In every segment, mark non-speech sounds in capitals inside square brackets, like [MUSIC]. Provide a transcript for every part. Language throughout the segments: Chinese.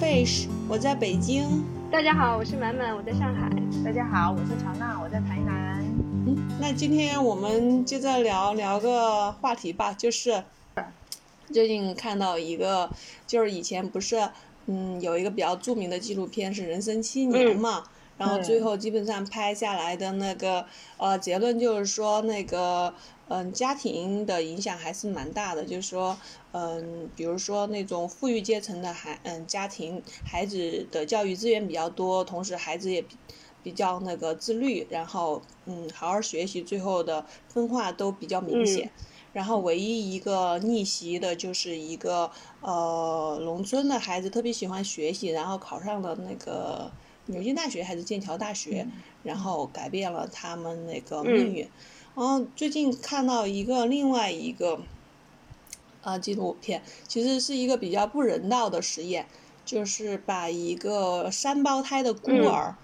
Fish，我在北京。大家好，我是满满，我在上海。大家好，我是乔娜，我在台南。嗯，那今天我们就再聊聊个话题吧，就是最近看到一个，就是以前不是，嗯，有一个比较著名的纪录片是《人生七年》嘛，然后最后基本上拍下来的那个，呃，结论就是说那个。嗯，家庭的影响还是蛮大的，就是说，嗯，比如说那种富裕阶层的孩，嗯，家庭孩子的教育资源比较多，同时孩子也比比较那个自律，然后嗯，好好学习，最后的分化都比较明显。然后唯一一个逆袭的就是一个呃，农村的孩子特别喜欢学习，然后考上了那个牛津大学还是剑桥大学，然后改变了他们那个命运。然后最近看到一个另外一个，呃，纪录片，其实是一个比较不人道的实验，就是把一个三胞胎的孤儿，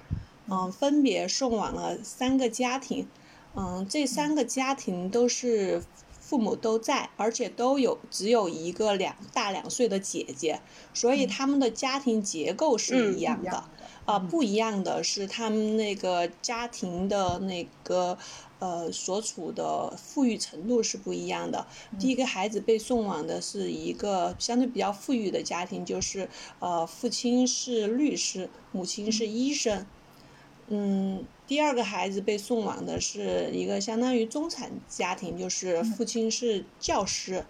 嗯，分别送往了三个家庭，嗯，这三个家庭都是父母都在，而且都有只有一个两大两岁的姐姐，所以他们的家庭结构是一样的，啊，不一样的是他们那个家庭的那个。呃，所处的富裕程度是不一样的。第一个孩子被送往的是一个相对比较富裕的家庭，就是呃，父亲是律师，母亲是医生。嗯，第二个孩子被送往的是一个相当于中产家庭，就是父亲是教师。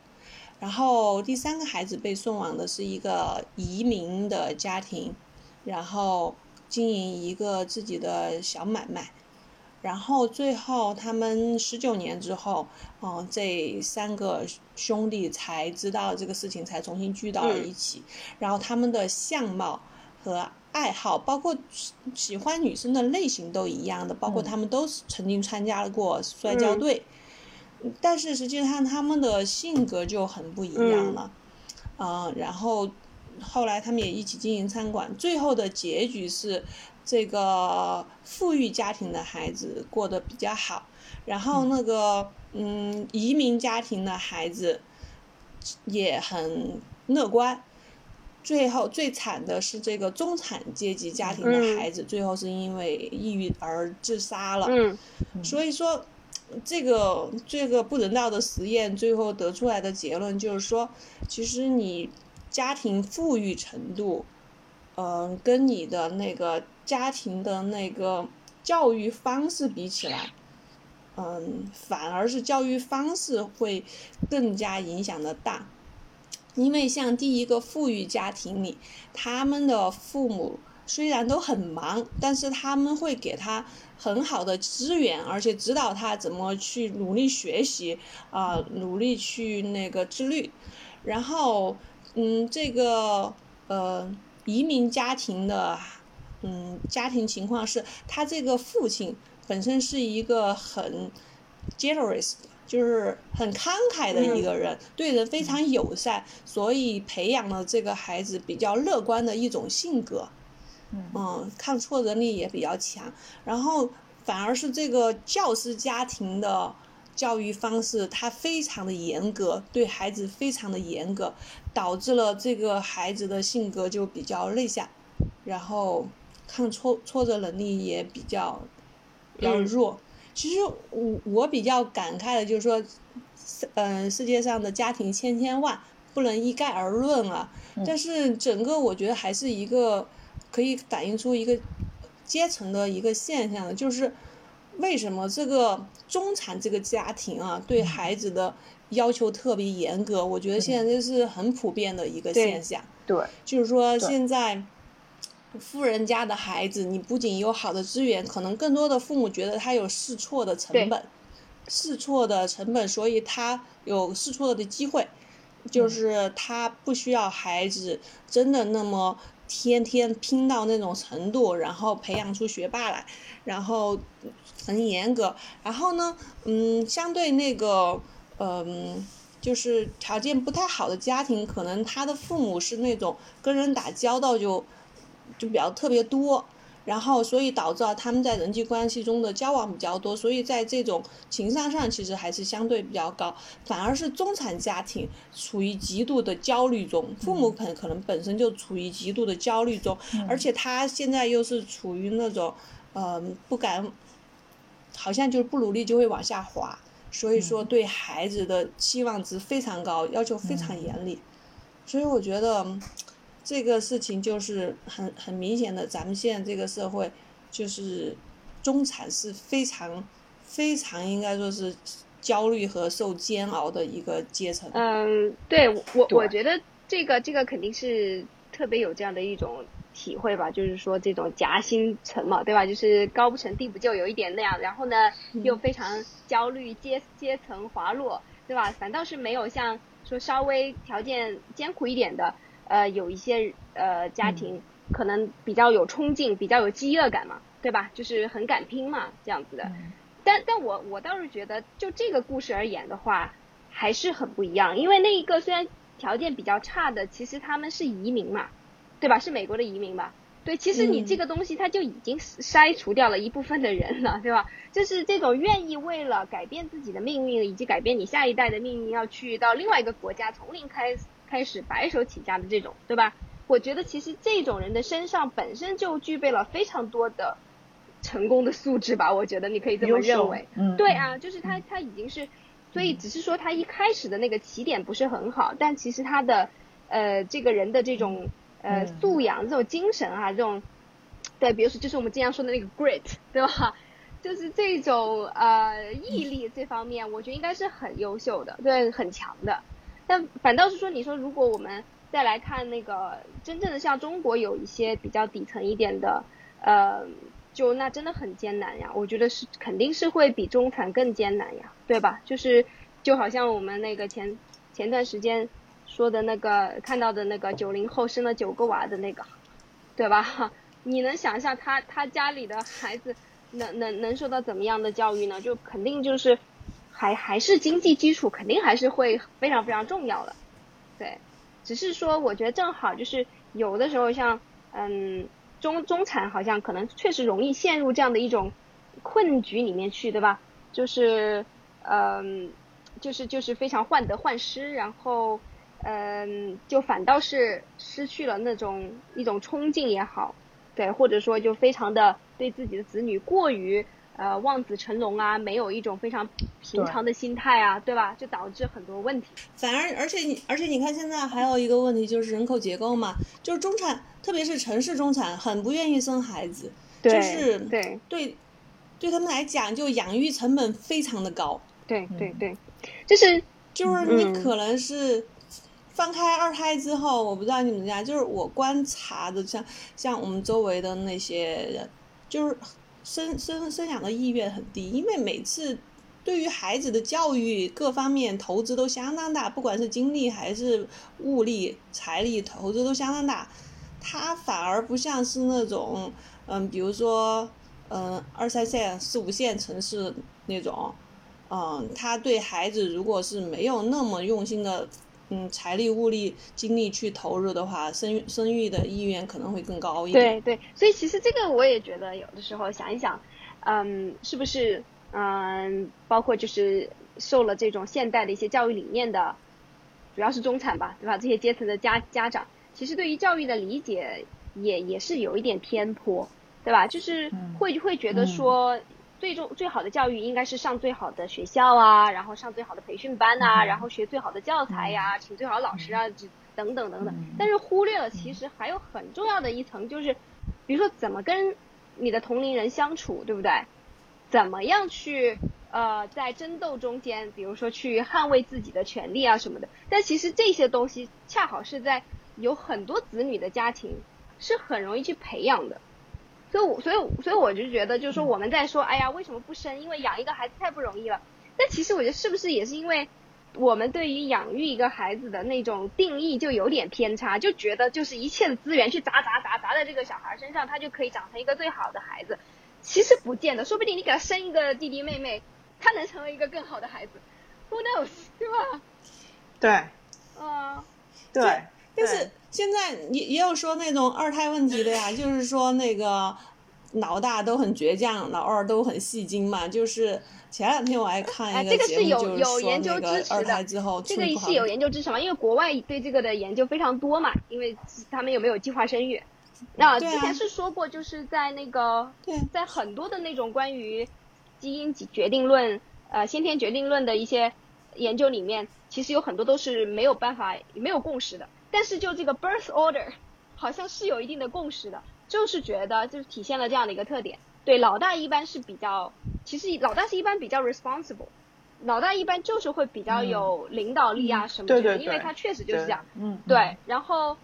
然后第三个孩子被送往的是一个移民的家庭，然后经营一个自己的小买卖。然后最后他们十九年之后，嗯，这三个兄弟才知道这个事情，才重新聚到了一起。然后他们的相貌和爱好，包括喜欢女生的类型都一样的，包括他们都曾经参加过摔跤队。但是实际上他们的性格就很不一样了。嗯，然后后来他们也一起经营餐馆，最后的结局是。这个富裕家庭的孩子过得比较好，然后那个嗯移民家庭的孩子也很乐观，最后最惨的是这个中产阶级家庭的孩子，最后是因为抑郁而自杀了。所以说，这个这个不人道的实验最后得出来的结论就是说，其实你家庭富裕程度，嗯，跟你的那个。家庭的那个教育方式比起来，嗯，反而是教育方式会更加影响的大，因为像第一个富裕家庭里，他们的父母虽然都很忙，但是他们会给他很好的资源，而且指导他怎么去努力学习啊，努力去那个自律。然后，嗯，这个呃移民家庭的。嗯，家庭情况是他这个父亲本身是一个很 generous，就是很慷慨的一个人，对人非常友善，所以培养了这个孩子比较乐观的一种性格。嗯，抗挫折力也比较强。然后反而是这个教师家庭的教育方式，他非常的严格，对孩子非常的严格，导致了这个孩子的性格就比较内向，然后。抗挫挫折能力也比较比较弱。其实我我比较感慨的就是说，嗯，世界上的家庭千千万，不能一概而论啊。但是整个我觉得还是一个可以反映出一个阶层的一个现象，就是为什么这个中产这个家庭啊，对孩子的要求特别严格？我觉得现在这是很普遍的一个现象。对，就是说现在。富人家的孩子，你不仅有好的资源，可能更多的父母觉得他有试错的成本，试错的成本，所以他有试错的机会，就是他不需要孩子真的那么天天拼到那种程度，然后培养出学霸来，然后很严格，然后呢，嗯，相对那个，嗯，就是条件不太好的家庭，可能他的父母是那种跟人打交道就。就比较特别多，然后所以导致了他们在人际关系中的交往比较多，所以在这种情商上其实还是相对比较高。反而是中产家庭处于极度的焦虑中，父母可能可能本身就处于极度的焦虑中，而且他现在又是处于那种，嗯，不敢，好像就是不努力就会往下滑，所以说对孩子的期望值非常高，要求非常严厉，所以我觉得。这个事情就是很很明显的，咱们现在这个社会，就是中产是非常非常应该说是焦虑和受煎熬的一个阶层。嗯，对我我觉得这个这个肯定是特别有这样的一种体会吧，就是说这种夹心层嘛，对吧？就是高不成低不就，有一点那样，然后呢又非常焦虑，阶阶层滑落，对吧？反倒是没有像说稍微条件艰苦一点的。呃，有一些呃家庭可能比较有冲劲，比较有饥饿感嘛，对吧？就是很敢拼嘛，这样子的。但但我我倒是觉得，就这个故事而言的话，还是很不一样。因为那一个虽然条件比较差的，其实他们是移民嘛，对吧？是美国的移民吧？对，其实你这个东西它就已经筛除掉了一部分的人了，对吧？就是这种愿意为了改变自己的命运以及改变你下一代的命运，要去到另外一个国家从零开始。开始白手起家的这种，对吧？我觉得其实这种人的身上本身就具备了非常多的成功的素质吧。我觉得你可以这么认为。嗯。对啊，就是他他已经是，所以只是说他一开始的那个起点不是很好，但其实他的呃这个人的这种呃素养、这种精神啊，这种对，比如说就是我们经常说的那个 grit，[LAUGHS] 对吧？就是这种呃毅力这方面，我觉得应该是很优秀的，对，很强的。但反倒是说，你说如果我们再来看那个真正的像中国有一些比较底层一点的，呃，就那真的很艰难呀。我觉得是肯定是会比中产更艰难呀，对吧？就是就好像我们那个前前段时间说的那个看到的那个九零后生了九个娃的那个，对吧？[LAUGHS] 你能想象他他家里的孩子能能能受到怎么样的教育呢？就肯定就是。还还是经济基础肯定还是会非常非常重要的，对，只是说我觉得正好就是有的时候像嗯中中产好像可能确实容易陷入这样的一种困局里面去，对吧？就是嗯就是就是非常患得患失，然后嗯就反倒是失去了那种一种冲劲也好，对，或者说就非常的对自己的子女过于。呃，望子成龙啊，没有一种非常平常的心态啊，对吧？就导致很多问题。反而，而且你，而且你看，现在还有一个问题就是人口结构嘛，就是中产，特别是城市中产，很不愿意生孩子，就是对对，对他们来讲，就养育成本非常的高。对对对，就是就是你可能是放开二胎之后，我不知道你们家，就是我观察的，像像我们周围的那些人，就是。生生生养的意愿很低，因为每次对于孩子的教育各方面投资都相当大，不管是精力还是物力、财力投资都相当大。他反而不像是那种，嗯，比如说，嗯，二三线、四五线城市那种，嗯，他对孩子如果是没有那么用心的。嗯，财力、物力、精力去投入的话，生生育的意愿可能会更高一点。对对，所以其实这个我也觉得，有的时候想一想，嗯，是不是嗯，包括就是受了这种现代的一些教育理念的，主要是中产吧，对吧？这些阶层的家家长，其实对于教育的理解也也是有一点偏颇，对吧？就是会会觉得说。最终最好的教育应该是上最好的学校啊，然后上最好的培训班呐，然后学最好的教材呀，请最好的老师啊，等等等等。但是忽略了其实还有很重要的一层，就是比如说怎么跟你的同龄人相处，对不对？怎么样去呃在争斗中间，比如说去捍卫自己的权利啊什么的。但其实这些东西恰好是在有很多子女的家庭是很容易去培养的。所以，所以，所以我就觉得，就是说，我们在说，哎呀，为什么不生？因为养一个孩子太不容易了。但其实，我觉得是不是也是因为我们对于养育一个孩子的那种定义就有点偏差，就觉得就是一切的资源去砸砸砸砸在这个小孩身上，他就可以长成一个最好的孩子。其实不见得，说不定你给他生一个弟弟妹妹，他能成为一个更好的孩子。Who knows？对吧？对。啊。对。但是。现在也也有说那种二胎问题的呀，[LAUGHS] 就是说那个老大都很倔强，老二都很戏精嘛。就是前两天我还看一个节目，就是说那个二胎之后这个是有研究支持嘛？因为国外对这个的研究非常多嘛，因为他们有没有计划生育？那之前是说过，就是在那个在很多的那种关于基因决定论、呃先天决定论的一些研究里面，其实有很多都是没有办法没有共识的。但是就这个 birth order，好像是有一定的共识的，就是觉得就是体现了这样的一个特点。对，老大一般是比较，其实老大是一般比较 responsible，老大一般就是会比较有领导力啊什么的，因为他确实就是这样。嗯。对，然后，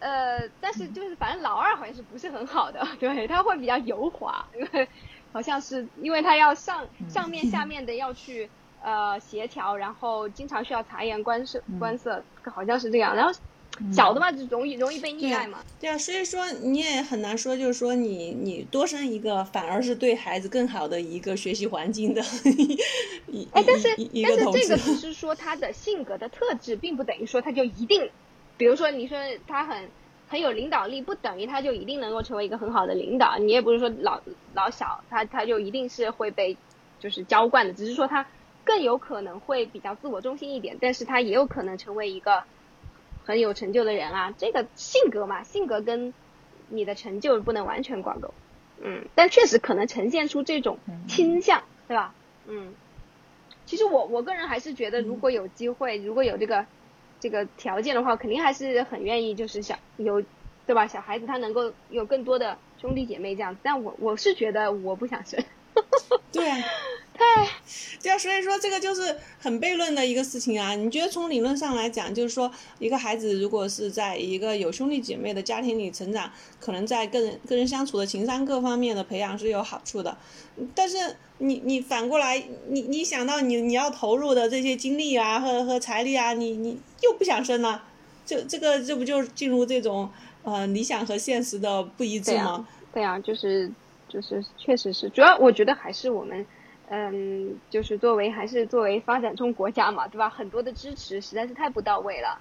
呃，但是就是反正老二好像是不是很好的，[LAUGHS] 对他会比较油滑，因 [LAUGHS] 为好像是因为他要上上面下面的要去呃协调，然后经常需要察言观色观色，好像是这样，然后。小的嘛，就容易容易被溺爱嘛。对啊，所以说你也很难说，就是说你你多生一个，反而是对孩子更好的一个学习环境的。[LAUGHS] 哎，但是但是这个只是说他的性格的特质，并不等于说他就一定，比如说你说他很很有领导力，不等于他就一定能够成为一个很好的领导。你也不是说老老小他他就一定是会被就是娇惯的，只是说他更有可能会比较自我中心一点，但是他也有可能成为一个。很有成就的人啊，这个性格嘛，性格跟你的成就不能完全挂钩，嗯，但确实可能呈现出这种倾向，对吧？嗯，其实我我个人还是觉得，如果有机会，如果有这个这个条件的话，肯定还是很愿意，就是想有，对吧？小孩子他能够有更多的兄弟姐妹这样，但我我是觉得我不想生。[LAUGHS] 对啊，[LAUGHS] 太，对啊，所以说这个就是很悖论的一个事情啊。你觉得从理论上来讲，就是说一个孩子如果是在一个有兄弟姐妹的家庭里成长，可能在个人个人相处的情商各方面的培养是有好处的。但是你你反过来，你你想到你你要投入的这些精力啊和和财力啊，你你又不想生了，这这个这不就进入这种呃理想和现实的不一致吗？对啊，就是。就是确实是，主要我觉得还是我们，嗯，就是作为还是作为发展中国家嘛，对吧？很多的支持实在是太不到位了，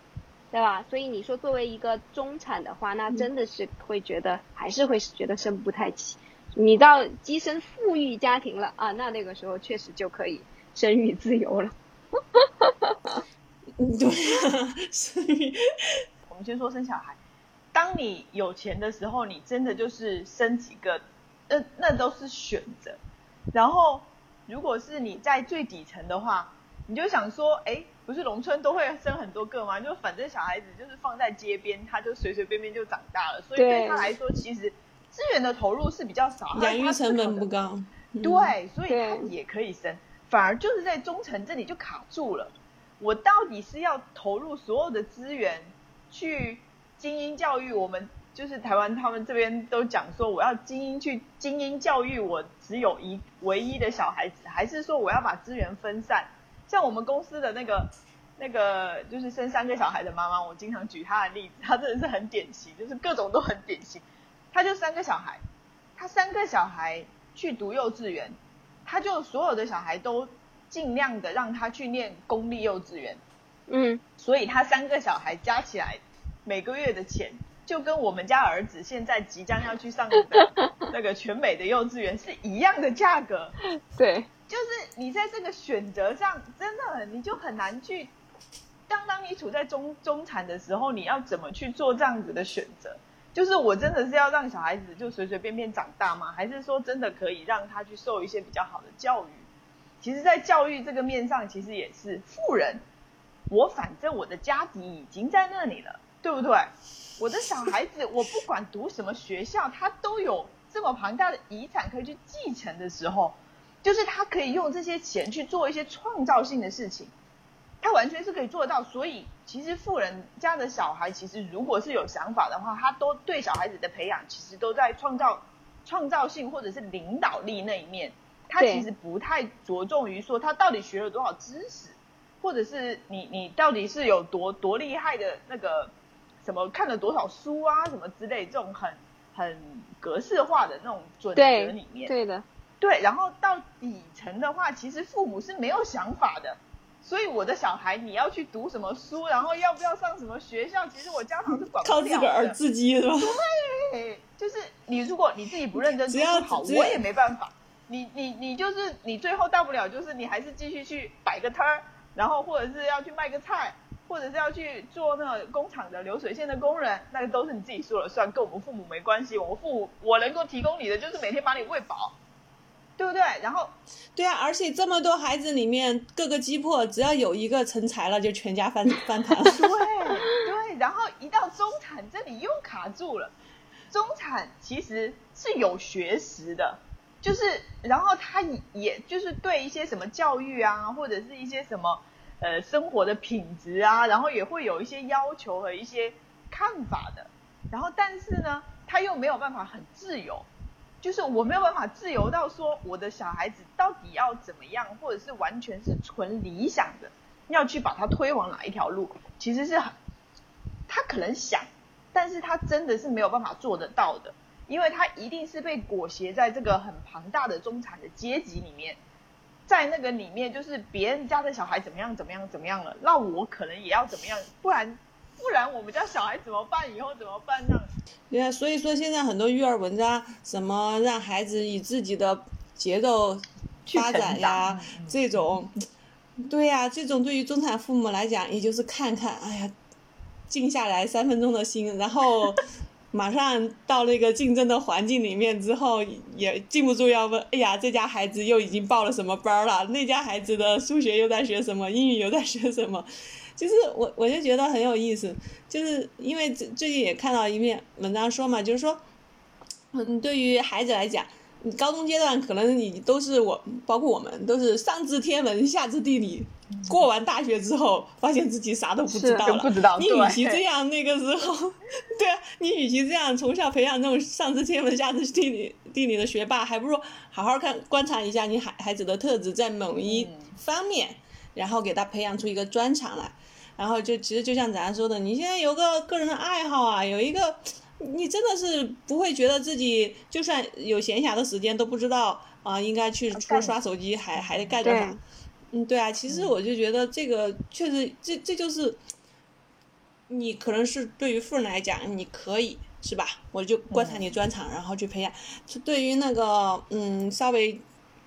对吧？所以你说作为一个中产的话，那真的是会觉得还是会觉得生不太起。你到跻身富裕家庭了啊，那那个时候确实就可以生育自由了。对，生育。我们先说生小孩，当你有钱的时候，你真的就是生几个。那那都是选择，然后如果是你在最底层的话，你就想说，哎，不是农村都会生很多个吗？就反正小孩子就是放在街边，他就随随便便就长大了，所以对他来说，其实资源的投入是比较少，养育成本不高，对，所以他也可以生，反而就是在中层这里就卡住了。我到底是要投入所有的资源去精英教育我们？就是台湾，他们这边都讲说，我要精英去精英教育我只有一唯一的小孩子，还是说我要把资源分散？像我们公司的那个那个，就是生三个小孩的妈妈，我经常举她的例子，她真的是很典型，就是各种都很典型。她就三个小孩，她三个小孩去读幼稚园，她就所有的小孩都尽量的让他去念公立幼稚园，嗯，所以她三个小孩加起来每个月的钱。就跟我们家儿子现在即将要去上的那个全美的幼稚园是一样的价格，对，就是你在这个选择上，真的你就很难去。当当你处在中中产的时候，你要怎么去做这样子的选择？就是我真的是要让小孩子就随随便便长大吗？还是说真的可以让他去受一些比较好的教育？其实，在教育这个面上，其实也是富人。我反正我的家底已经在那里了，对不对？我的小孩子，我不管读什么学校，他都有这么庞大的遗产可以去继承的时候，就是他可以用这些钱去做一些创造性的事情，他完全是可以做到。所以，其实富人家的小孩，其实如果是有想法的话，他都对小孩子的培养，其实都在创造创造性或者是领导力那一面。他其实不太着重于说他到底学了多少知识，或者是你你到底是有多多厉害的那个。什么看了多少书啊，什么之类，这种很很格式化的那种准则里面，对的，对。然后到底层的话，其实父母是没有想法的。所以我的小孩，你要去读什么书，然后要不要上什么学校，其实我家长是管不了靠自个儿自己是吧？对，就是你如果你自己不认真只要读书好，我也没办法。你你你就是你最后大不了就是你还是继续去摆个摊儿，然后或者是要去卖个菜，或者是要去做那个工厂的流水线的工人，那个都是你自己说了算，跟我们父母没关系。我们父母我能够提供你的就是每天把你喂饱，对不对？然后对啊，而且这么多孩子里面，各个击破，只要有一个成才了，就全家翻翻盘了。对对，然后一到中产这里又卡住了。中产其实是有学识的，就是然后他也就是对一些什么教育啊，或者是一些什么呃生活的品质啊，然后也会有一些要求和一些看法的。然后但是呢，他又没有办法很自由，就是我没有办法自由到说我的小孩子到底要怎么样，或者是完全是纯理想的，要去把他推往哪一条路，其实是很他可能想。但是他真的是没有办法做得到的，因为他一定是被裹挟在这个很庞大的中产的阶级里面，在那个里面就是别人家的小孩怎么样怎么样怎么样了，那我可能也要怎么样，不然不然我们家小孩怎么办？以后怎么办呢？对啊，所以说现在很多育儿文章，什么让孩子以自己的节奏发展呀，这种，对呀，这种对于中产父母来讲，也就是看看，哎呀。静下来三分钟的心，然后马上到那个竞争的环境里面之后，也禁不住要问：哎呀，这家孩子又已经报了什么班了？那家孩子的数学又在学什么？英语又在学什么？就是我我就觉得很有意思，就是因为最最近也看到一篇文章说嘛，就是说，嗯，对于孩子来讲。你高中阶段可能你都是我，包括我们都是上知天文下知地理，过完大学之后发现自己啥都不知道了。不知道。你与其这样，那个时候，[LAUGHS] 对啊，你与其这样从小培养这种上知天文下知地理地理的学霸，还不如好好看观察一下你孩孩子的特质在某一方面，然后给他培养出一个专长来，然后就其实就像咱说的，你现在有个个人的爱好啊，有一个。你真的是不会觉得自己就算有闲暇的时间都不知道啊，应该去除了刷手机还还得干点啥？嗯，对啊，其实我就觉得这个确实，这这就是你可能是对于富人来讲，你可以是吧？我就观察你专长，然后去培养。对于那个嗯稍微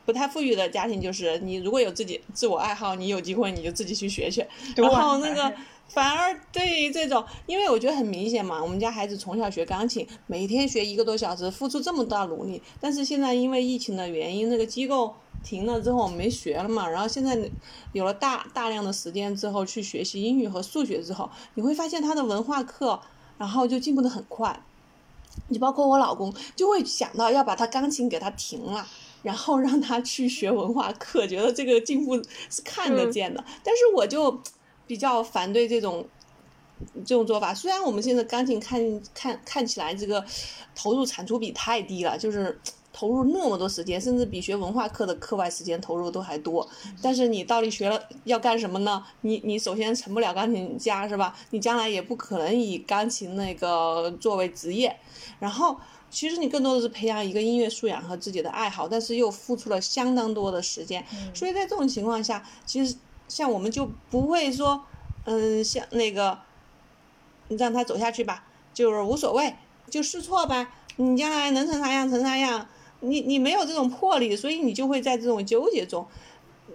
不太富裕的家庭，就是你如果有自己自我爱好，你有机会你就自己去学学，然后那个。反而对于这种，因为我觉得很明显嘛，我们家孩子从小学钢琴，每天学一个多小时，付出这么大努力，但是现在因为疫情的原因，那个机构停了之后，我们没学了嘛。然后现在有了大大量的时间之后，去学习英语和数学之后，你会发现他的文化课，然后就进步的很快。你包括我老公，就会想到要把他钢琴给他停了，然后让他去学文化课，觉得这个进步是看得见的。但是我就。比较反对这种这种做法。虽然我们现在钢琴看看看起来这个投入产出比太低了，就是投入那么多时间，甚至比学文化课的课外时间投入都还多。但是你到底学了要干什么呢？你你首先成不了钢琴家是吧？你将来也不可能以钢琴那个作为职业。然后其实你更多的是培养一个音乐素养和自己的爱好，但是又付出了相当多的时间。所以在这种情况下，其实。像我们就不会说，嗯，像那个，你让他走下去吧，就是无所谓，就试错吧。你将来能成啥样成啥样，你你没有这种魄力，所以你就会在这种纠结中，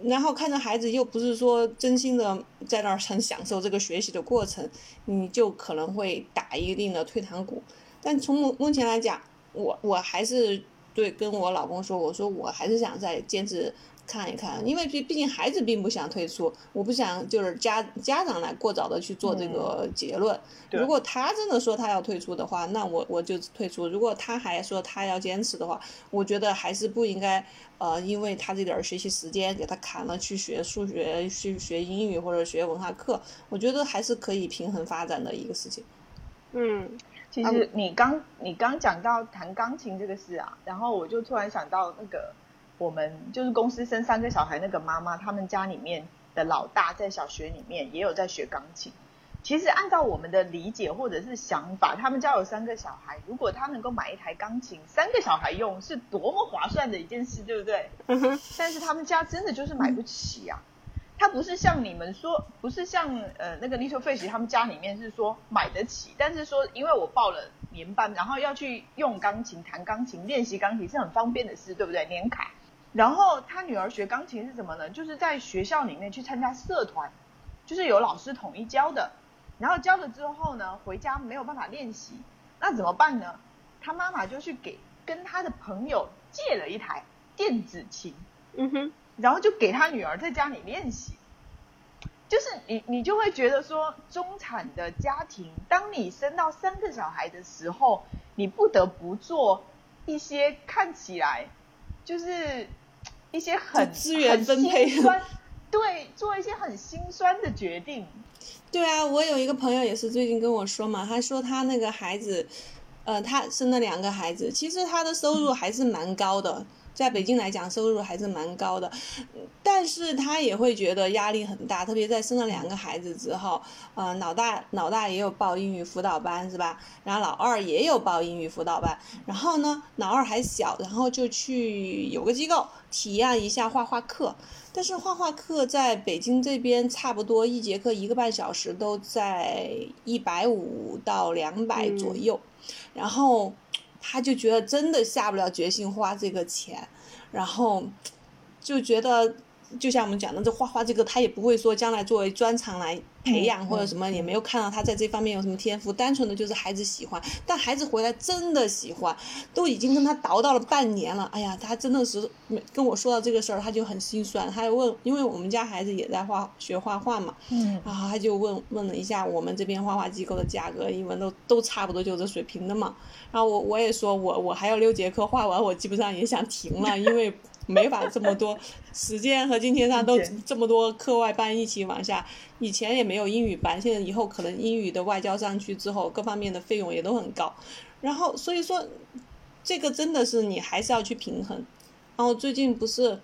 然后看着孩子又不是说真心的在那儿很享受这个学习的过程，你就可能会打一定的退堂鼓。但从目目前来讲，我我还是对跟我老公说，我说我还是想再坚持。看一看，因为毕毕竟孩子并不想退出，我不想就是家家长来过早的去做这个结论。如果他真的说他要退出的话，那我我就退出；如果他还说他要坚持的话，我觉得还是不应该呃，因为他这点学习时间给他砍了去学数学、去学英语或者学文化课，我觉得还是可以平衡发展的一个事情。嗯，其实你刚你刚讲到弹钢琴这个事啊，然后我就突然想到那个。我们就是公司生三个小孩那个妈妈，他们家里面的老大在小学里面也有在学钢琴。其实按照我们的理解或者是想法，他们家有三个小孩，如果他能够买一台钢琴，三个小孩用是多么划算的一件事，对不对？但是他们家真的就是买不起啊。他不是像你们说，不是像呃那个 Little Fish 他们家里面是说买得起，但是说因为我报了年班，然后要去用钢琴弹钢琴练习钢琴是很方便的事，对不对？年卡。然后他女儿学钢琴是什么呢？就是在学校里面去参加社团，就是有老师统一教的。然后教了之后呢，回家没有办法练习，那怎么办呢？他妈妈就去给跟他的朋友借了一台电子琴，嗯哼。然后就给他女儿在家里练习，就是你你就会觉得说，中产的家庭，当你生到三个小孩的时候，你不得不做一些看起来就是一些很资源分配，[LAUGHS] 对，做一些很心酸的决定。对啊，我有一个朋友也是最近跟我说嘛，他说他那个孩子，呃，他生了两个孩子，其实他的收入还是蛮高的。在北京来讲，收入还是蛮高的，但是他也会觉得压力很大，特别在生了两个孩子之后，呃，老大老大也有报英语辅导班是吧？然后老二也有报英语辅导班，然后呢，老二还小，然后就去有个机构体验一下画画课，但是画画课在北京这边差不多一节课一个半小时都在一百五到两百左右，然后。他就觉得真的下不了决心花这个钱，然后就觉得，就像我们讲的，这画画这个他也不会说将来作为专长来培养或者什么，也没有看到他在这方面有什么天赋，单纯的就是孩子喜欢。但孩子回来真的喜欢，都已经跟他叨叨了半年了。哎呀，他真的是跟我说到这个事儿，他就很心酸。他就问，因为我们家孩子也在画学画画嘛，嗯，然后他就问问了一下我们这边画画机构的价格，因为都都差不多就这水平的嘛。然后我我也说，我我还有六节课画完，我基本上也想停了，因为没法这么多时间和金钱上都这么多课外班一起往下。以前也没有英语班，现在以后可能英语的外教上去之后，各方面的费用也都很高。然后所以说，这个真的是你还是要去平衡。然后最近不是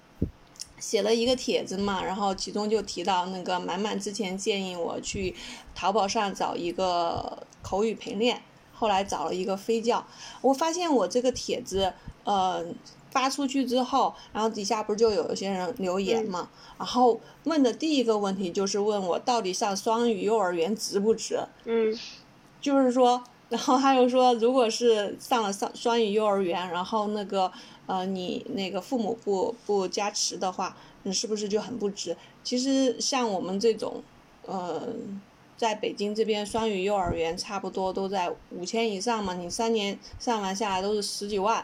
写了一个帖子嘛，然后其中就提到那个满满之前建议我去淘宝上找一个口语陪练。后来找了一个飞教，我发现我这个帖子，呃，发出去之后，然后底下不是就有一些人留言嘛，然后问的第一个问题就是问我到底上双语幼儿园值不值？嗯，就是说，然后他又说，如果是上了双双语幼儿园，然后那个呃你那个父母不不加持的话，你是不是就很不值？其实像我们这种，呃。在北京这边，双语幼儿园差不多都在五千以上嘛，你三年上完下来都是十几万，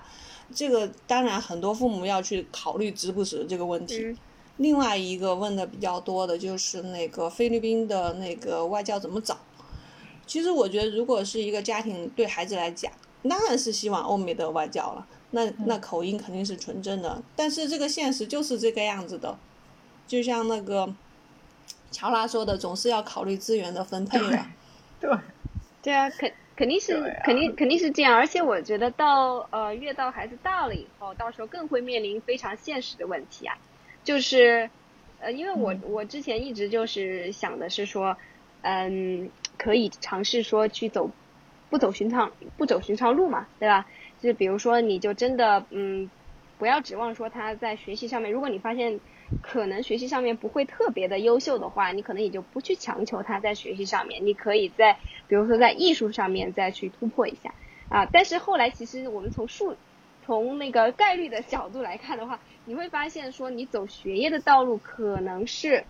这个当然很多父母要去考虑值不值这个问题。另外一个问的比较多的就是那个菲律宾的那个外教怎么找？其实我觉得，如果是一个家庭对孩子来讲，当然是希望欧美的外教了，那那口音肯定是纯正的。但是这个现实就是这个样子的，就像那个。乔拉说的总是要考虑资源的分配的，[LAUGHS] 对，对啊，肯肯定是肯定肯定是这样，而且我觉得到呃越到孩子大了以后，到时候更会面临非常现实的问题啊，就是呃因为我我之前一直就是想的是说，嗯，可以尝试说去走不走寻常不走寻常路嘛，对吧？就比如说你就真的嗯不要指望说他在学习上面，如果你发现。可能学习上面不会特别的优秀的话，你可能也就不去强求他在学习上面。你可以在，比如说在艺术上面再去突破一下啊。但是后来其实我们从数，从那个概率的角度来看的话，你会发现说你走学业的道路可能是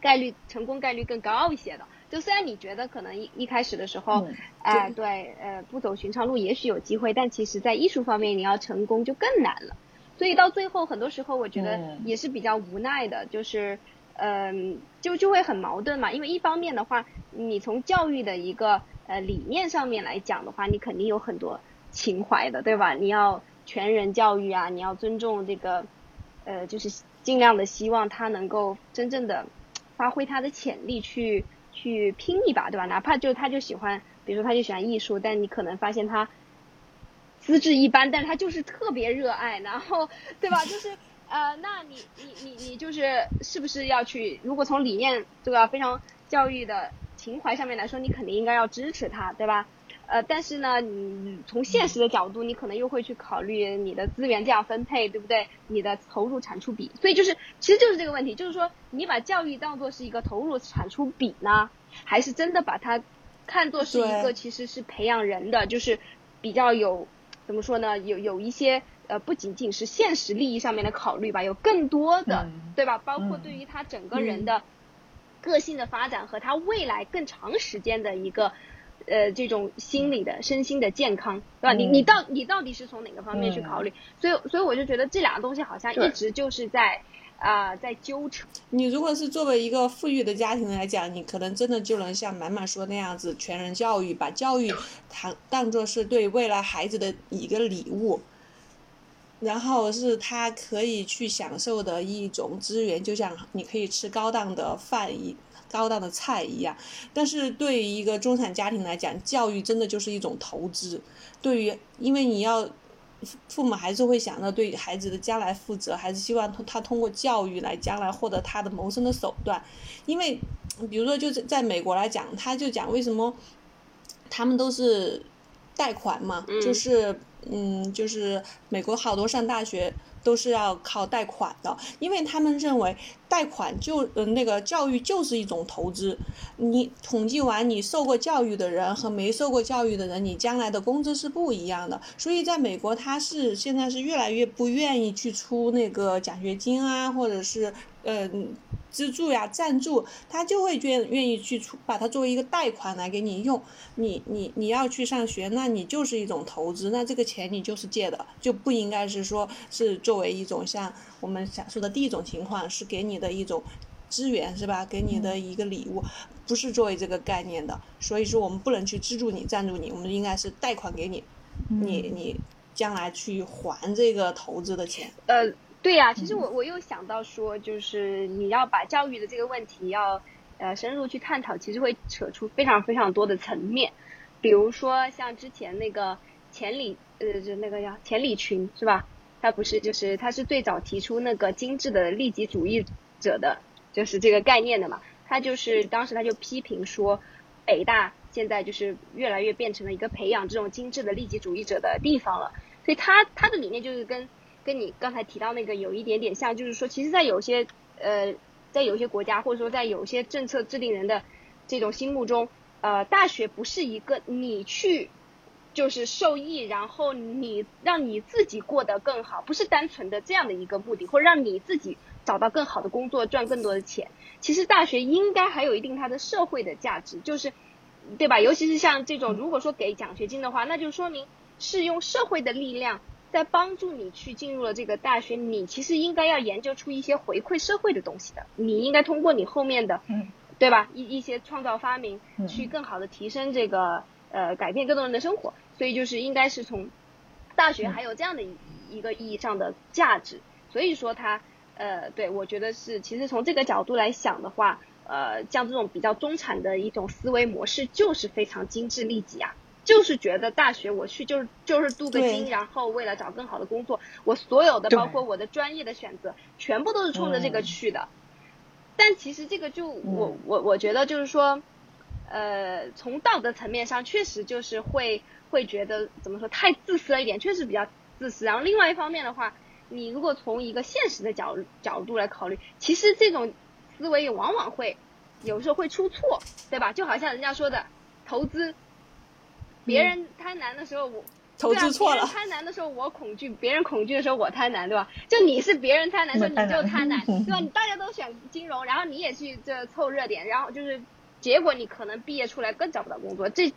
概率成功概率更高一些的。就虽然你觉得可能一一开始的时候，啊对，呃不走寻常路也许有机会，但其实在艺术方面你要成功就更难了。所以到最后，很多时候我觉得也是比较无奈的，就是，嗯，就就会很矛盾嘛。因为一方面的话，你从教育的一个呃理念上面来讲的话，你肯定有很多情怀的，对吧？你要全人教育啊，你要尊重这个，呃，就是尽量的希望他能够真正的发挥他的潜力，去去拼一把，对吧？哪怕就他就喜欢，比如说他就喜欢艺术，但你可能发现他。资质一般，但是他就是特别热爱，然后，对吧？[LAUGHS] 就是，呃，那你你你你就是是不是要去？如果从理念这个非常教育的情怀上面来说，你肯定应该要支持他，对吧？呃，但是呢，你从现实的角度，你可能又会去考虑你的资源这样分配，对不对？你的投入产出比，所以就是，其实就是这个问题，就是说，你把教育当做是一个投入产出比呢，还是真的把它看作是一个其实是培养人的，就是比较有怎么说呢？有有一些呃，不仅仅是现实利益上面的考虑吧，有更多的，对吧？包括对于他整个人的个性的发展和他未来更长时间的一个。呃，这种心理的、身心的健康，对吧？你你到你到底是从哪个方面去考虑？所以所以我就觉得这两个东西好像一直就是在啊在纠缠。你如果是作为一个富裕的家庭来讲，你可能真的就能像满满说那样子，全人教育，把教育当当做是对未来孩子的一个礼物，然后是他可以去享受的一种资源，就像你可以吃高档的饭一。高档的菜一样，但是对于一个中产家庭来讲，教育真的就是一种投资。对于，因为你要父母还是会想着对孩子的将来负责，还是希望他通过教育来将来获得他的谋生的手段。因为，比如说就是在美国来讲，他就讲为什么他们都是贷款嘛，就是嗯，就是美国好多上大学。都是要靠贷款的，因为他们认为贷款就呃那个教育就是一种投资。你统计完你受过教育的人和没受过教育的人，你将来的工资是不一样的。所以在美国，他是现在是越来越不愿意去出那个奖学金啊，或者是呃。资助呀，赞助，他就会愿愿意去出，把它作为一个贷款来给你用。你你你要去上学，那你就是一种投资，那这个钱你就是借的，就不应该是说是作为一种像我们想说的第一种情况，是给你的一种资源，是吧？给你的一个礼物，不是作为这个概念的。所以说，我们不能去资助你、赞助你，我们应该是贷款给你，你你将来去还这个投资的钱。呃。对呀，其实我我又想到说，就是你要把教育的这个问题要呃深入去探讨，其实会扯出非常非常多的层面，比如说像之前那个钱理呃就那个叫钱理群是吧？他不是就是他是最早提出那个精致的利己主义者的，就是这个概念的嘛。他就是当时他就批评说，北大现在就是越来越变成了一个培养这种精致的利己主义者的地方了，所以他他的理念就是跟。跟你刚才提到那个有一点点像，就是说，其实，在有些呃，在有些国家，或者说在有些政策制定人的这种心目中，呃，大学不是一个你去就是受益，然后你让你自己过得更好，不是单纯的这样的一个目的，或者让你自己找到更好的工作，赚更多的钱。其实，大学应该还有一定它的社会的价值，就是对吧？尤其是像这种，如果说给奖学金的话，那就说明是用社会的力量。在帮助你去进入了这个大学，你其实应该要研究出一些回馈社会的东西的。你应该通过你后面的，对吧？一一些创造发明，去更好的提升这个呃，改变更多人的生活。所以就是应该是从大学还有这样的一一个意义上的价值。所以说它呃，对我觉得是，其实从这个角度来想的话，呃，像这种比较中产的一种思维模式，就是非常精致利己啊。就是觉得大学我去就是就是镀个金，然后为了找更好的工作，我所有的包括我的专业的选择，全部都是冲着这个去的。但其实这个就我我我觉得就是说，呃，从道德层面上确实就是会会觉得怎么说太自私了一点，确实比较自私。然后另外一方面的话，你如果从一个现实的角角度来考虑，其实这种思维也往往会有时候会出错，对吧？就好像人家说的投资。别人贪婪的时候，我投资错了。贪婪的时候我恐惧，别人恐惧的时候我贪婪，对吧？就你是别人贪婪，的时候你就贪婪，[LAUGHS] 对吧？你大家都选金融，然后你也去这凑热点，然后就是结果你可能毕业出来更找不到工作，这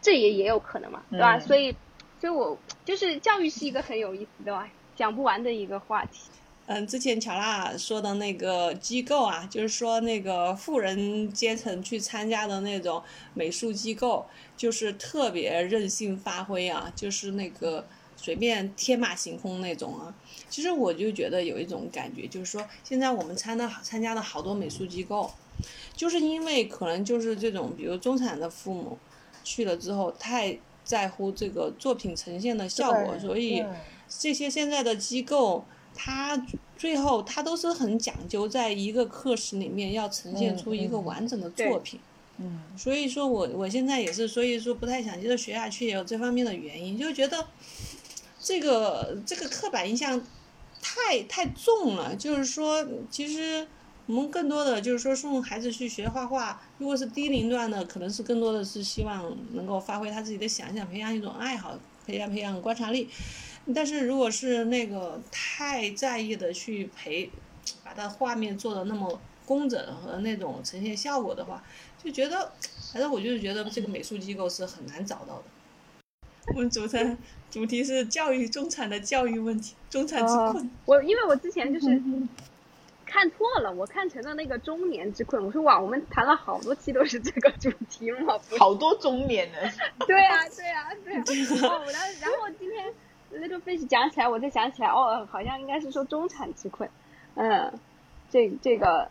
这也也有可能嘛，对吧？所以，所以我就是教育是一个很有意思，对吧？讲不完的一个话题。嗯，之前乔娜说的那个机构啊，就是说那个富人阶层去参加的那种美术机构，就是特别任性发挥啊，就是那个随便天马行空那种啊。其实我就觉得有一种感觉，就是说现在我们参的参加的好多美术机构，就是因为可能就是这种，比如中产的父母去了之后太在乎这个作品呈现的效果，所以这些现在的机构。他最后他都是很讲究，在一个课时里面要呈现出一个完整的作品，嗯，所以说我我现在也是，所以说不太想接着学下去，也有这方面的原因，就觉得这个这个刻板印象太太重了。就是说，其实我们更多的就是说送孩子去学画画，如果是低龄段的，可能是更多的是希望能够发挥他自己的想象，培养一种爱好，培养培养观察力。但是如果是那个太在意的去陪，把它画面做的那么工整和那种呈现效果的话，就觉得，反正我就是觉得这个美术机构是很难找到的。我们主题主题是教育中产的教育问题，中产之困。我因为我之前就是看错了，我看成了那个中年之困。我说哇，我们谈了好多期都是这个主题嘛，好多中年人。[LAUGHS] 对啊，对啊，对 [LAUGHS] 然后然后今天 Little Fish 讲起来，我才想起来，哦，好像应该是说中产吃亏。嗯，这这个，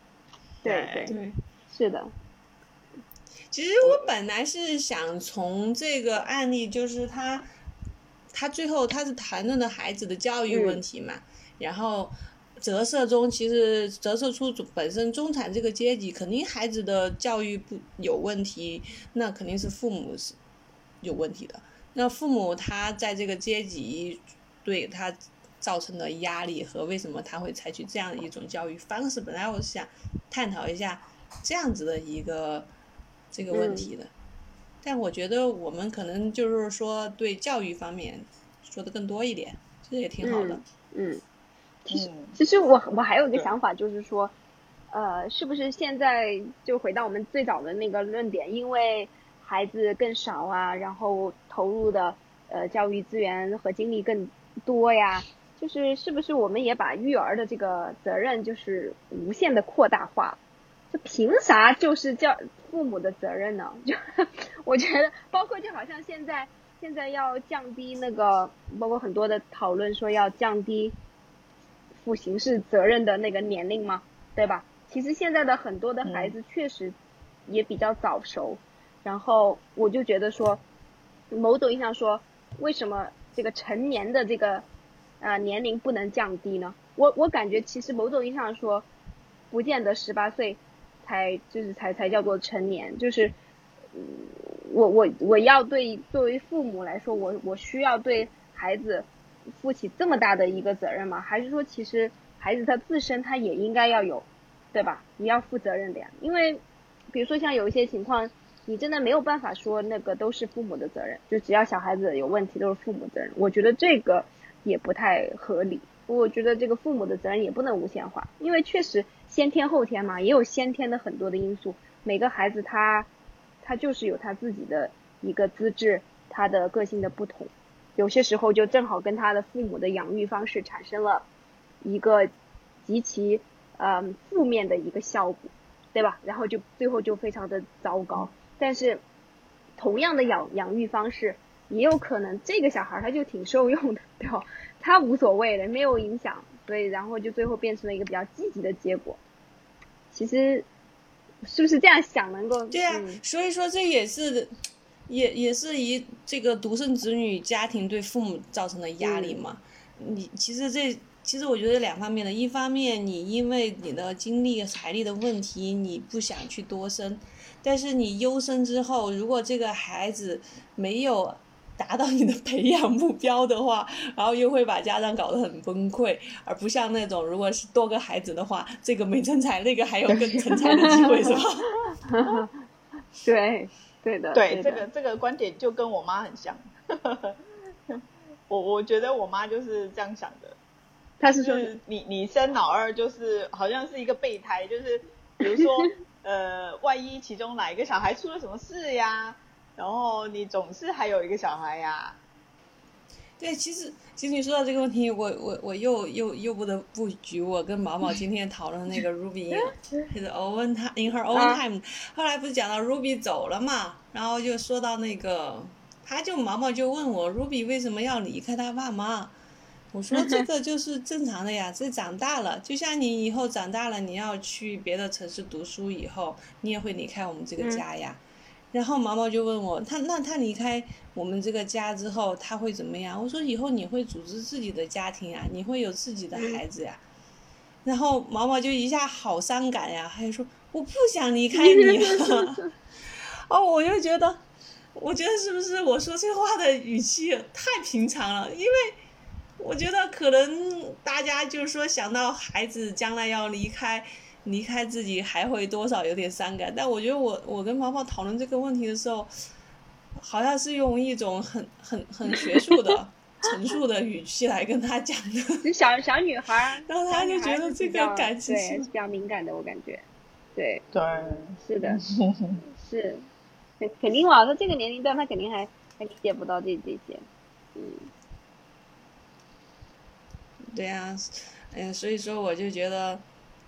对对对，是的。其实我本来是想从这个案例，就是他，他最后他是谈论的孩子的教育问题嘛，然后折射中其实折射出本身中产这个阶级肯定孩子的教育不有问题，那肯定是父母是有问题的。那父母他在这个阶级对他造成的压力和为什么他会采取这样一种教育方式，本来我是想探讨一下这样子的一个。这个问题的，但我觉得我们可能就是说对教育方面说的更多一点，其实也挺好的。嗯，其实其实我我还有一个想法，就是说，呃，是不是现在就回到我们最早的那个论点，因为孩子更少啊，然后投入的呃教育资源和精力更多呀，就是是不是我们也把育儿的这个责任就是无限的扩大化？就凭啥就是叫？父母的责任呢？[LAUGHS] 就我觉得，包括就好像现在现在要降低那个，包括很多的讨论说要降低负刑事责任的那个年龄嘛，对吧？其实现在的很多的孩子确实也比较早熟，然后我就觉得说，某种意义上说，为什么这个成年的这个啊年龄不能降低呢？我我感觉其实某种意义上说，不见得十八岁。才就是才才叫做成年，就是，嗯，我我我要对作为父母来说，我我需要对孩子负起这么大的一个责任吗？还是说其实孩子他自身他也应该要有，对吧？你要负责任的呀。因为比如说像有一些情况，你真的没有办法说那个都是父母的责任，就只要小孩子有问题都是父母责任。我觉得这个也不太合理。我觉得这个父母的责任也不能无限化，因为确实。先天后天嘛，也有先天的很多的因素。每个孩子他，他就是有他自己的一个资质，他的个性的不同，有些时候就正好跟他的父母的养育方式产生了一个极其呃负面的一个效果，对吧？然后就最后就非常的糟糕。但是同样的养养育方式，也有可能这个小孩他就挺受用的，对吧？他无所谓的，没有影响，所以然后就最后变成了一个比较积极的结果。其实，是不是这样想能够？对啊，所以说这也是，也也是一这个独生子女家庭对父母造成的压力嘛。你其实这其实我觉得两方面的，一方面你因为你的精力财力的问题，你不想去多生，但是你优生之后，如果这个孩子没有。达到你的 [LAUGHS] 培养目标的话，然后又会把家长搞得很崩溃，而不像那种如果是多个孩子的话，这个没成才，那个还有更成才的机会，是吧？[LAUGHS] 对，对的。对，这个这个观点就跟我妈很像。[LAUGHS] 我我觉得我妈就是这样想的。她是说，你你生老二就是好像是一个备胎，就是比如说呃，万一其中哪一个小孩出了什么事呀？然后你总是还有一个小孩呀？对，其实其实你说到这个问题，我我我又又又不得不举我跟毛毛今天讨论那个 Ruby，[LAUGHS] 就是 Owen time in her own time，后来不是讲到 Ruby 走了嘛，然后就说到那个，他就毛毛就问我 Ruby 为什么要离开他爸妈？我说这 [LAUGHS] 个就是正常的呀，这长大了，就像你以后长大了，你要去别的城市读书以后，你也会离开我们这个家呀。然后毛毛就问我，他那他离开我们这个家之后，他会怎么样？我说以后你会组织自己的家庭呀，你会有自己的孩子呀。然后毛毛就一下好伤感呀，他就说我不想离开你了。[LAUGHS] 哦，我就觉得，我觉得是不是我说这话的语气太平常了？因为我觉得可能大家就是说想到孩子将来要离开，离开自己还会多少有点伤感。但我觉得我我跟毛毛讨论这个问题的时候，好像是用一种很很很学术的。陈述的语气来跟他讲的，[LAUGHS] 小小女孩，然后他就觉得这个感情是比较敏感的，我感觉，对对，是的，[LAUGHS] 是，肯肯定嘛，他这个年龄段他肯定还还理解不到这这些，嗯，对呀，哎呀，所以说我就觉得，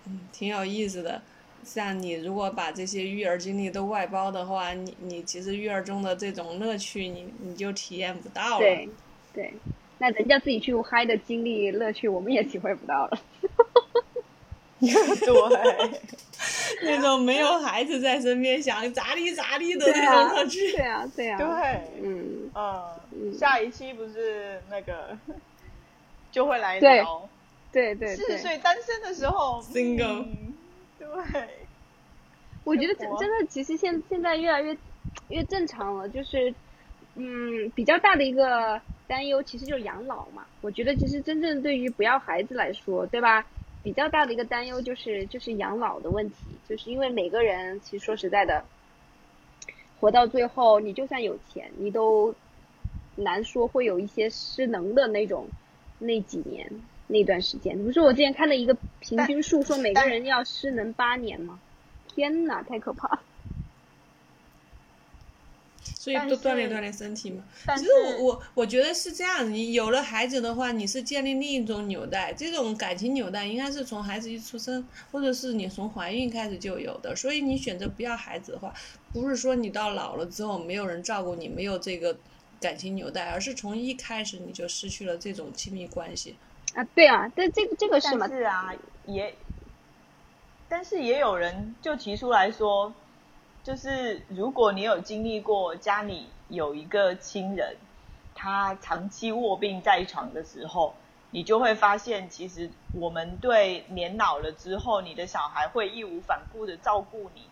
嗯，挺有意思的。像你如果把这些育儿经历都外包的话，你你其实育儿中的这种乐趣，你你就体验不到了。对。对，那人家自己去嗨的经历乐趣，我们也体会不到了。[LAUGHS] 对，[LAUGHS] 那种没有孩子在身边想咋地咋地的那种乐趣。对啊，对啊。对，嗯嗯。下一期不是那个就会来聊，对对对，四十岁单身的时候，single。对，我觉得真真的，其实现现在越来越越正常了，就是嗯，比较大的一个。担忧其实就是养老嘛，我觉得其实真正对于不要孩子来说，对吧？比较大的一个担忧就是就是养老的问题，就是因为每个人其实说实在的，活到最后，你就算有钱，你都难说会有一些失能的那种那几年那段时间。不是我之前看的一个平均数，说每个人要失能八年吗？天呐，太可怕！所以多锻炼锻炼身体嘛。其实我我我觉得是这样，你有了孩子的话，你是建立另一种纽带，这种感情纽带应该是从孩子一出生，或者是你从怀孕开始就有的。所以你选择不要孩子的话，不是说你到老了之后没有人照顾你，没有这个感情纽带，而是从一开始你就失去了这种亲密关系。啊，对啊，但这个这个是嘛？是啊，也，但是也有人就提出来说。就是如果你有经历过家里有一个亲人，他长期卧病在床的时候，你就会发现，其实我们对年老了之后，你的小孩会义无反顾的照顾你。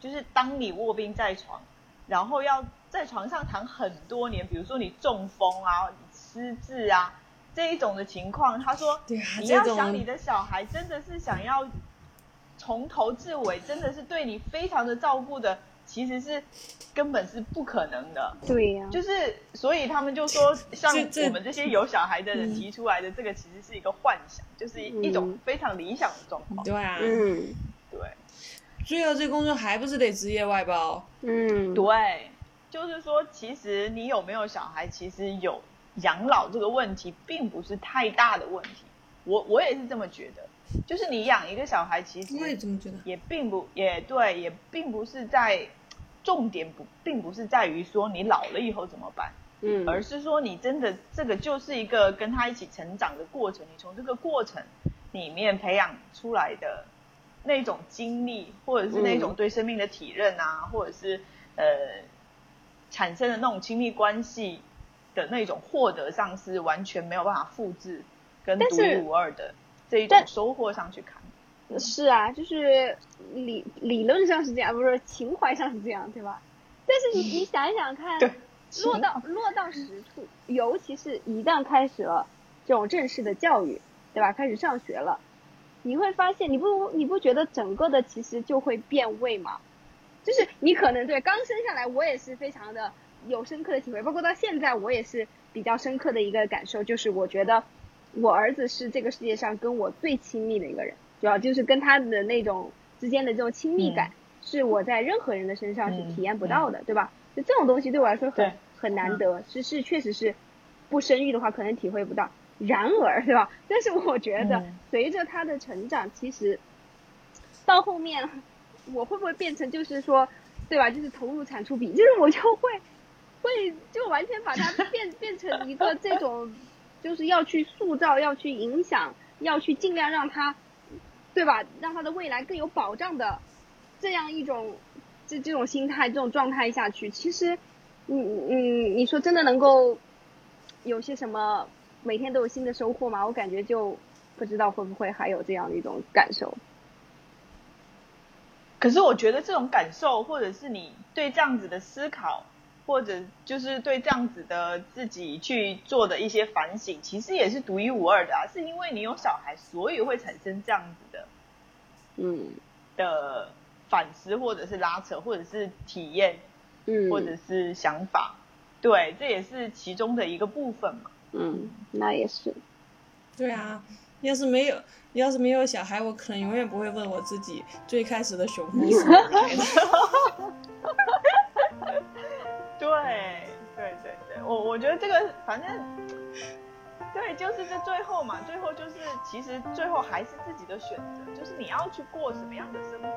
就是当你卧病在床，然后要在床上躺很多年，比如说你中风啊、失智啊这一种的情况，他说，你要想你的小孩真的是想要。从头至尾真的是对你非常的照顾的，其实是根本是不可能的。对呀，就是所以他们就说，像我们这些有小孩的人提出来的这个，其实是一个幻想，就是一种非常理想的状况。对啊，嗯，对。最后这工作还不是得职业外包？嗯，对，就是说，其实你有没有小孩，其实有养老这个问题，并不是太大的问题。我我也是这么觉得。就是你养一个小孩，其实我也这么觉得，也并不也对，也并不是在重点不，并不是在于说你老了以后怎么办，嗯，而是说你真的这个就是一个跟他一起成长的过程，你从这个过程里面培养出来的那种经历，或者是那种对生命的体认啊，或者是呃产生的那种亲密关系的那种获得上是完全没有办法复制跟独一无二的。这一种收获上去看，是啊，就是理理论上是这样，不是情怀上是这样，对吧？但是你你想一想看，落到落到实处，尤其是一旦开始了这种正式的教育，对吧？开始上学了，你会发现，你不你不觉得整个的其实就会变味吗？就是你可能对刚生下来，我也是非常的有深刻的体会，包括到现在，我也是比较深刻的一个感受，就是我觉得。我儿子是这个世界上跟我最亲密的一个人，主要就是跟他的那种之间的这种亲密感，是我在任何人的身上是体验不到的，对吧？就这种东西对我来说很很难得，是是确实是不生育的话可能体会不到。然而，对吧？但是我觉得随着他的成长，其实到后面我会不会变成就是说，对吧？就是投入产出比，就是我就会会就完全把它变变成一个这种。就是要去塑造，要去影响，要去尽量让他，对吧？让他的未来更有保障的这样一种这这种心态、这种状态下去，其实，嗯嗯，你说真的能够有些什么每天都有新的收获吗？我感觉就不知道会不会还有这样的一种感受。可是我觉得这种感受，或者是你对这样子的思考，或者就是对这样子的自己去做的一些反省，其实也是独一无二的啊。是因为你有小孩，所以会产生这样子的，嗯的反思，或者是拉扯，或者是体验，嗯，或者是想法。对，这也是其中的一个部分嘛。嗯，那也是。对啊，要是没有，要是没有小孩，我可能永远不会问我自己最开始的雄风是哪来的。[LAUGHS] 对对对对，我我觉得这个反正，对，就是这最后嘛，最后就是其实最后还是自己的选择，就是你要去过什么样的生活。